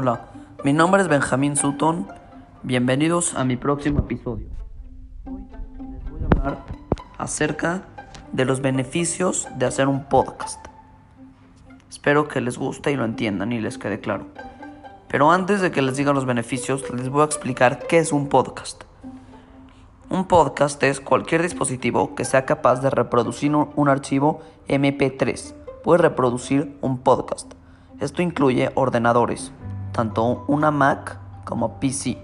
Hola, mi nombre es Benjamín Sutton. Bienvenidos a mi próximo episodio. Hoy les voy a hablar acerca de los beneficios de hacer un podcast. Espero que les guste y lo entiendan y les quede claro. Pero antes de que les diga los beneficios, les voy a explicar qué es un podcast. Un podcast es cualquier dispositivo que sea capaz de reproducir un archivo MP3. Puede reproducir un podcast. Esto incluye ordenadores, tanto una Mac como PC,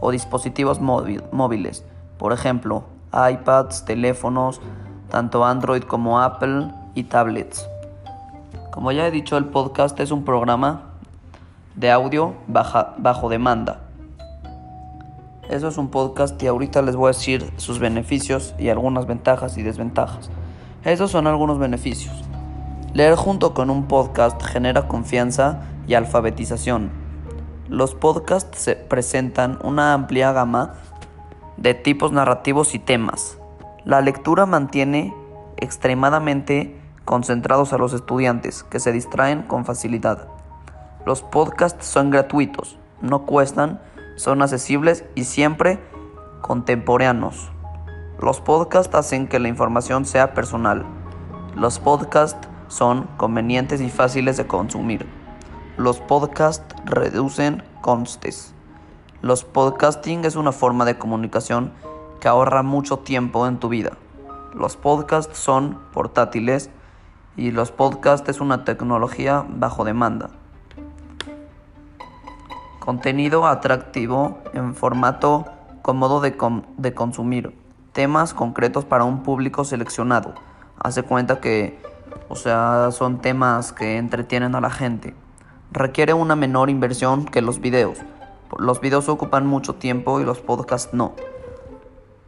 o dispositivos móviles, por ejemplo, iPads, teléfonos, tanto Android como Apple y tablets. Como ya he dicho, el podcast es un programa de audio bajo demanda. Eso es un podcast y ahorita les voy a decir sus beneficios y algunas ventajas y desventajas. Esos son algunos beneficios. Leer junto con un podcast genera confianza y alfabetización. Los podcasts se presentan una amplia gama de tipos narrativos y temas. La lectura mantiene extremadamente concentrados a los estudiantes, que se distraen con facilidad. Los podcasts son gratuitos, no cuestan, son accesibles y siempre contemporáneos. Los podcasts hacen que la información sea personal. Los podcasts son convenientes y fáciles de consumir. Los podcasts reducen costes. Los podcasting es una forma de comunicación que ahorra mucho tiempo en tu vida. Los podcasts son portátiles y los podcasts es una tecnología bajo demanda. Contenido atractivo en formato cómodo de, de consumir. Temas concretos para un público seleccionado. Hace cuenta que, o sea, son temas que entretienen a la gente requiere una menor inversión que los videos. Los videos ocupan mucho tiempo y los podcasts no.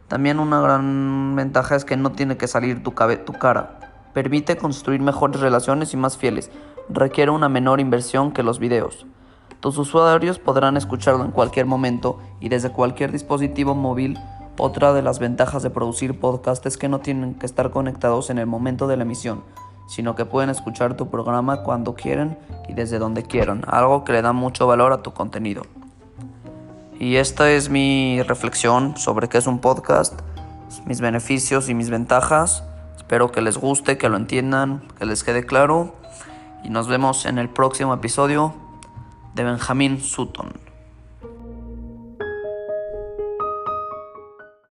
También una gran ventaja es que no tiene que salir tu, cara. Permite construir mejores relaciones y más fieles. Requiere una menor inversión que los videos. Tus usuarios podrán escucharlo en cualquier momento y desde cualquier dispositivo móvil. Otra de las ventajas de producir podcast es que no tienen que estar conectados en el momento de la emisión sino que pueden escuchar tu programa cuando quieren y desde donde quieran, algo que le da mucho valor a tu contenido. Y esta es mi reflexión sobre qué es un podcast, mis beneficios y mis ventajas. Espero que les guste, que lo entiendan, que les quede claro. Y nos vemos en el próximo episodio de Benjamín Sutton.